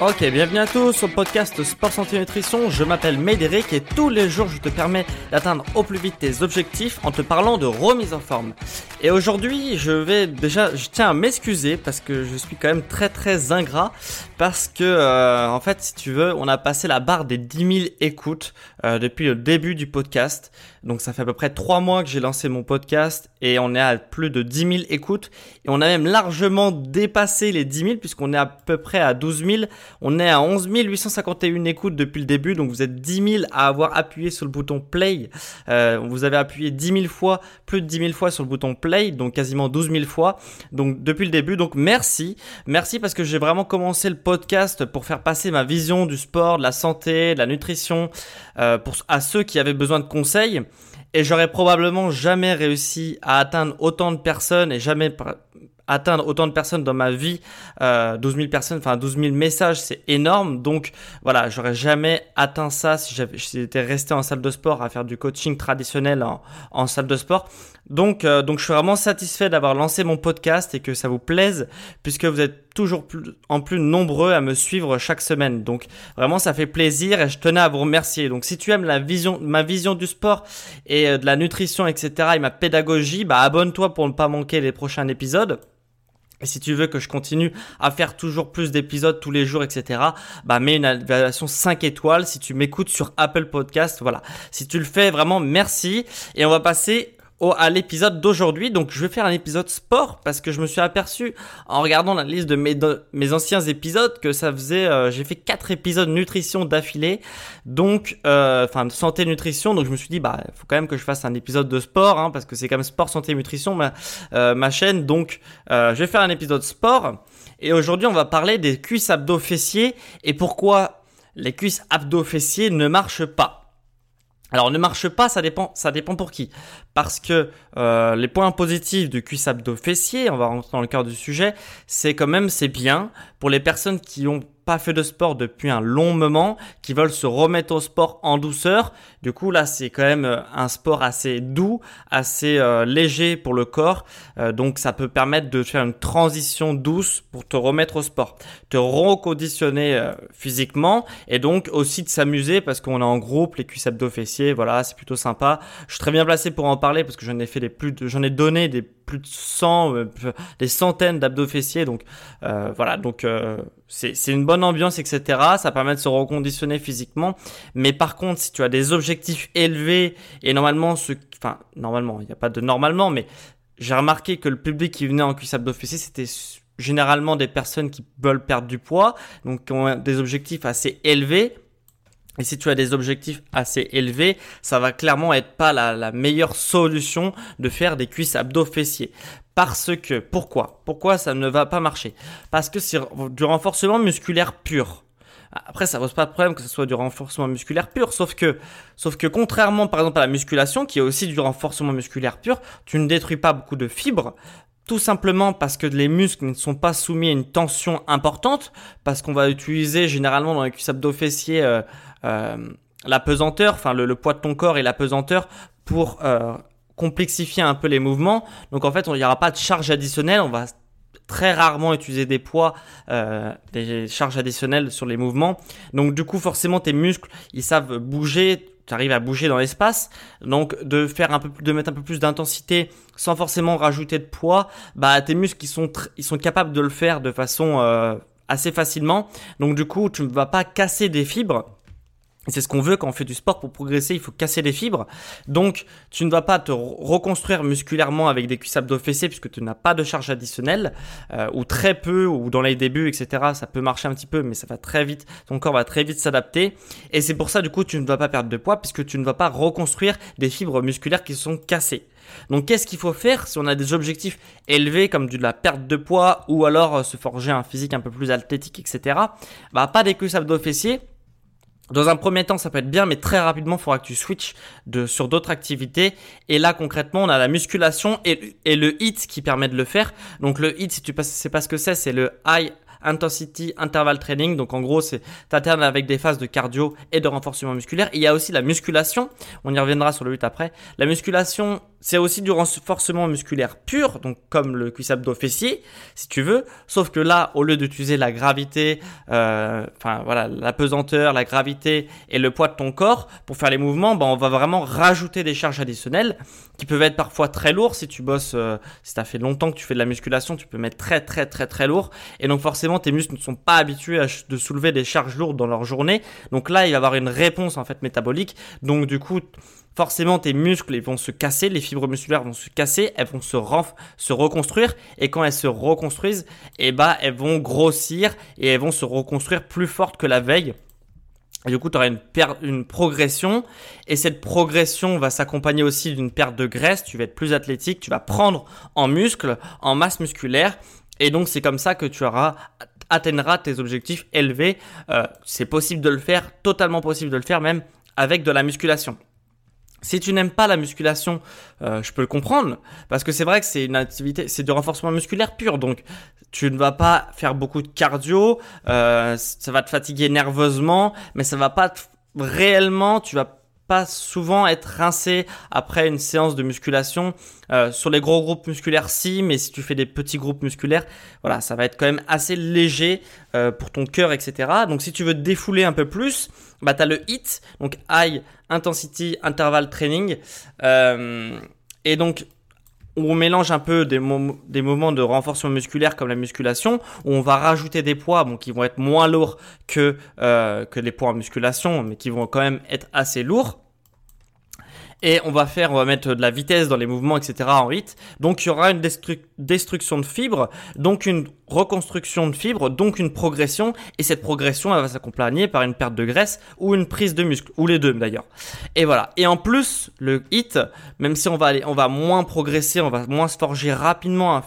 Ok, bienvenue à tous le podcast Sport Santé Nutrition. Je m'appelle Médéric et tous les jours je te permets d'atteindre au plus vite tes objectifs en te parlant de remise en forme. Et aujourd'hui, je vais déjà, je tiens à m'excuser parce que je suis quand même très très ingrat parce que euh, en fait, si tu veux, on a passé la barre des 10 000 écoutes euh, depuis le début du podcast. Donc ça fait à peu près 3 mois que j'ai lancé mon podcast et on est à plus de 10 000 écoutes et on a même largement dépassé les 10 000 puisqu'on est à peu près à 12 000 on est à 11 851 écoutes depuis le début, donc vous êtes 10 000 à avoir appuyé sur le bouton play. Euh, vous avez appuyé 10 000 fois, plus de 10 000 fois sur le bouton play, donc quasiment 12 000 fois. Donc depuis le début, donc merci, merci parce que j'ai vraiment commencé le podcast pour faire passer ma vision du sport, de la santé, de la nutrition, euh, à ceux qui avaient besoin de conseils. Et j'aurais probablement jamais réussi à atteindre autant de personnes et jamais atteindre autant de personnes dans ma vie, euh, 12 000 personnes, enfin 12 000 messages, c'est énorme. Donc voilà, j'aurais jamais atteint ça si j'étais resté en salle de sport à faire du coaching traditionnel en, en salle de sport. Donc, euh, donc je suis vraiment satisfait d'avoir lancé mon podcast et que ça vous plaise puisque vous êtes toujours plus, en plus nombreux à me suivre chaque semaine. Donc vraiment ça fait plaisir et je tenais à vous remercier. Donc si tu aimes la vision, ma vision du sport et euh, de la nutrition, etc. et ma pédagogie, bah abonne-toi pour ne pas manquer les prochains épisodes. Et si tu veux que je continue à faire toujours plus d'épisodes tous les jours, etc., bah mets une évaluation 5 étoiles si tu m'écoutes sur Apple Podcast. Voilà. Si tu le fais, vraiment merci. Et on va passer au, à l'épisode d'aujourd'hui. Donc, je vais faire un épisode sport parce que je me suis aperçu en regardant la liste de mes, mes anciens épisodes que ça faisait, euh, j'ai fait quatre épisodes nutrition d'affilée. Donc, euh, enfin, santé nutrition. Donc, je me suis dit, bah, faut quand même que je fasse un épisode de sport hein, parce que c'est quand même sport, santé, nutrition, ma, euh, ma chaîne. Donc, je vais faire un épisode sport. Et aujourd'hui, on va parler des cuisses abdos fessiers et pourquoi les cuisses abdos fessiers ne marchent pas. Alors ne marche pas, ça dépend, ça dépend pour qui. Parce que euh, les points positifs du cuisse abdo fessier, on va rentrer dans le cœur du sujet, c'est quand même c'est bien pour les personnes qui ont pas fait de sport depuis un long moment, qui veulent se remettre au sport en douceur. Du coup, là, c'est quand même euh, un sport assez doux, assez euh, léger pour le corps. Euh, donc, ça peut permettre de faire une transition douce pour te remettre au sport, te reconditionner physiquement et donc aussi de s'amuser parce qu'on est en groupe, les cuisses abdos fessiers, voilà, c'est plutôt sympa. Je suis très bien placé pour en parler parce que j'en ai fait des plus, j'en ai donné des plus de 100, des centaines d'abdos fessiers. Donc, voilà, donc c'est une bonne ambiance, etc. Ça permet de se reconditionner physiquement. Mais par contre, si tu as des objectifs élevés et normalement, ce, enfin, normalement, il n'y a pas de normalement, mais j'ai remarqué que le public qui venait en cuisse abdos c'était généralement des personnes qui veulent perdre du poids, donc qui ont des objectifs assez élevés. Et si tu as des objectifs assez élevés, ça va clairement être pas la, la meilleure solution de faire des cuisses abdos fessiers. Parce que, pourquoi? Pourquoi ça ne va pas marcher? Parce que c'est du renforcement musculaire pur. Après, ça pose pas de problème que ce soit du renforcement musculaire pur, sauf que, sauf que contrairement par exemple à la musculation, qui est aussi du renforcement musculaire pur, tu ne détruis pas beaucoup de fibres, tout simplement parce que les muscles ne sont pas soumis à une tension importante, parce qu'on va utiliser généralement dans les cuisses abdos fessiers euh, la pesanteur, enfin le, poids de ton corps et la pesanteur pour euh, complexifier un peu les mouvements. Donc en fait, il n'y aura pas de charge additionnelle, on va très rarement utiliser des poids, euh, des charges additionnelles sur les mouvements. Donc du coup, forcément, tes muscles, ils savent bouger, tu arrives à bouger dans l'espace. Donc de faire un peu de mettre un peu plus d'intensité sans forcément rajouter de poids, bah tes muscles ils sont ils sont capables de le faire de façon euh, assez facilement. Donc du coup, tu ne vas pas casser des fibres c'est ce qu'on veut quand on fait du sport pour progresser, il faut casser les fibres. Donc, tu ne vas pas te reconstruire musculairement avec des cuisses abdos fessés puisque tu n'as pas de charge additionnelle euh, ou très peu ou dans les débuts, etc. Ça peut marcher un petit peu, mais ça va très vite. Ton corps va très vite s'adapter. Et c'est pour ça, du coup, tu ne vas pas perdre de poids puisque tu ne vas pas reconstruire des fibres musculaires qui sont cassées. Donc, qu'est-ce qu'il faut faire si on a des objectifs élevés comme de la perte de poids ou alors euh, se forger un physique un peu plus athlétique, etc. Bah, pas des cuisses abdos fessiers dans un premier temps, ça peut être bien, mais très rapidement, il faudra que tu switches de, sur d'autres activités. Et là, concrètement, on a la musculation et, le HIIT qui permet de le faire. Donc le HIIT, si tu sais pas ce que c'est, c'est le High Intensity Interval Training. Donc en gros, c'est t'alternes avec des phases de cardio et de renforcement musculaire. il y a aussi la musculation. On y reviendra sur le HIIT après. La musculation, c'est aussi du renforcement musculaire pur, donc comme le cuisse abdo fessier, si tu veux. Sauf que là, au lieu d'utiliser la gravité, euh, enfin voilà, la pesanteur, la gravité et le poids de ton corps pour faire les mouvements, ben, on va vraiment rajouter des charges additionnelles qui peuvent être parfois très lourdes. Si tu bosses, euh, si tu as fait longtemps que tu fais de la musculation, tu peux mettre très très très très lourd. Et donc forcément, tes muscles ne sont pas habitués à de soulever des charges lourdes dans leur journée. Donc là, il va y avoir une réponse en fait métabolique. Donc du coup, forcément tes muscles ils vont se casser, les fibres musculaires vont se casser, elles vont se, se reconstruire et quand elles se reconstruisent, eh ben, elles vont grossir et elles vont se reconstruire plus fortes que la veille. Du coup, tu auras une, une progression et cette progression va s'accompagner aussi d'une perte de graisse, tu vas être plus athlétique, tu vas prendre en muscle, en masse musculaire et donc c'est comme ça que tu auras atteindras tes objectifs élevés. Euh, c'est possible de le faire, totalement possible de le faire même avec de la musculation. Si tu n'aimes pas la musculation, euh, je peux le comprendre, parce que c'est vrai que c'est une activité, c'est du renforcement musculaire pur, donc tu ne vas pas faire beaucoup de cardio, euh, ça va te fatiguer nerveusement, mais ça va pas réellement, tu vas pas souvent être rincé après une séance de musculation. Euh, sur les gros groupes musculaires, si, mais si tu fais des petits groupes musculaires, voilà, ça va être quand même assez léger euh, pour ton cœur, etc. Donc si tu veux te défouler un peu plus, bah tu as le HIT, donc High Intensity Interval Training. Euh, et donc on mélange un peu des, des, moments de renforcement musculaire comme la musculation, où on va rajouter des poids bon, qui vont être moins lourds que, euh, que les poids en musculation, mais qui vont quand même être assez lourds et on va faire, on va mettre de la vitesse dans les mouvements, etc. en hit. Donc il y aura une destruction de fibres, donc une reconstruction de fibres, donc une progression, et cette progression elle va s'accompagner par une perte de graisse ou une prise de muscle, ou les deux d'ailleurs. Et voilà. Et en plus, le hit, même si on va aller, on va moins progresser, on va moins se forger rapidement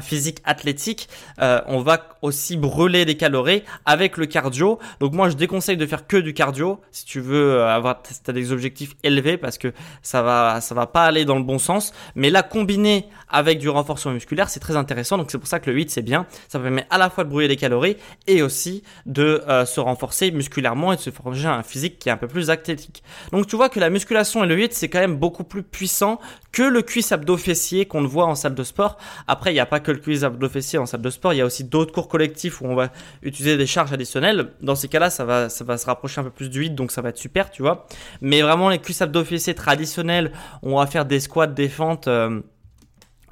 physique athlétique, euh, on va aussi brûler des calories avec le cardio. Donc moi, je déconseille de faire que du cardio si tu veux euh, avoir des objectifs élevés parce que ça va ça va pas aller dans le bon sens. Mais là, combiné avec du renforcement musculaire, c'est très intéressant. Donc c'est pour ça que le 8 c'est bien. Ça permet à la fois de brûler des calories et aussi de euh, se renforcer musculairement et de se forger un physique qui est un peu plus athlétique. Donc tu vois que la musculation et le 8 c'est quand même beaucoup plus puissant que le cuisse abdo fessier qu'on voit en salle de sport. Après, il n'y a pas que le cuisse abdos fessier en salle de sport, il y a aussi d'autres cours collectifs où on va utiliser des charges additionnelles. Dans ces cas-là, ça va, ça va se rapprocher un peu plus du 8, donc ça va être super, tu vois. Mais vraiment, les cuisses abdos fessiers traditionnels, on va faire des squats, des fentes. Euh,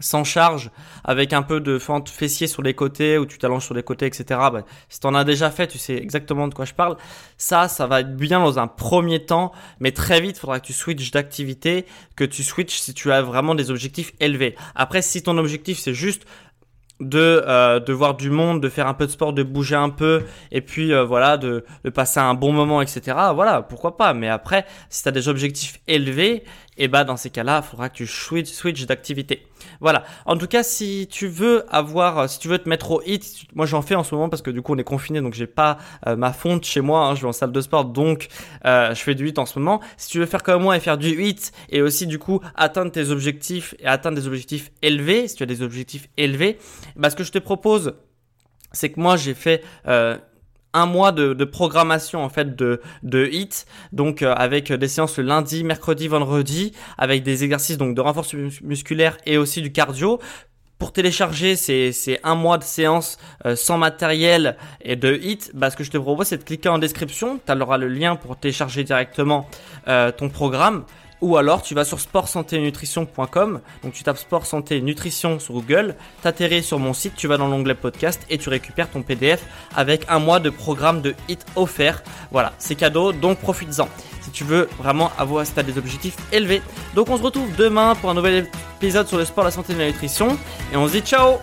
sans charge, avec un peu de fente fessier sur les côtés, ou tu t'allonges sur les côtés, etc. Bah, si t'en as déjà fait, tu sais exactement de quoi je parle. Ça, ça va être bien dans un premier temps, mais très vite, il faudra que tu switches d'activité, que tu switches si tu as vraiment des objectifs élevés. Après, si ton objectif c'est juste de euh, de voir du monde, de faire un peu de sport, de bouger un peu, et puis euh, voilà, de, de passer un bon moment, etc. Voilà, pourquoi pas. Mais après, si tu as des objectifs élevés, et bah dans ces cas-là, il faudra que tu switch, switch d'activité. Voilà. En tout cas, si tu veux avoir, si tu veux te mettre au hit, moi j'en fais en ce moment parce que du coup on est confiné, donc j'ai pas euh, ma fonte chez moi. Hein, je vais en salle de sport, donc euh, je fais du hit en ce moment. Si tu veux faire comme moi et faire du hit et aussi du coup atteindre tes objectifs et atteindre des objectifs élevés, si tu as des objectifs élevés, bah ce que je te propose c'est que moi j'ai fait euh, un mois de, programmation en fait de, de hit donc euh, avec des séances le lundi mercredi vendredi avec des exercices donc de renforcement musculaire et aussi du cardio. Pour télécharger ces, ces un mois de séance euh, sans matériel et de hit, bah, ce que je te propose c'est de cliquer en description, tu auras le lien pour télécharger directement euh, ton programme. Ou alors tu vas sur sportsanténutrition.com, donc tu tapes sport santé nutrition sur Google, t'atterris sur mon site, tu vas dans l'onglet podcast et tu récupères ton PDF avec un mois de programme de hit offert. Voilà, c'est cadeau, donc profites-en si tu veux vraiment avoir si des objectifs élevés. Donc on se retrouve demain pour un nouvel épisode sur le sport, la santé et la nutrition et on se dit ciao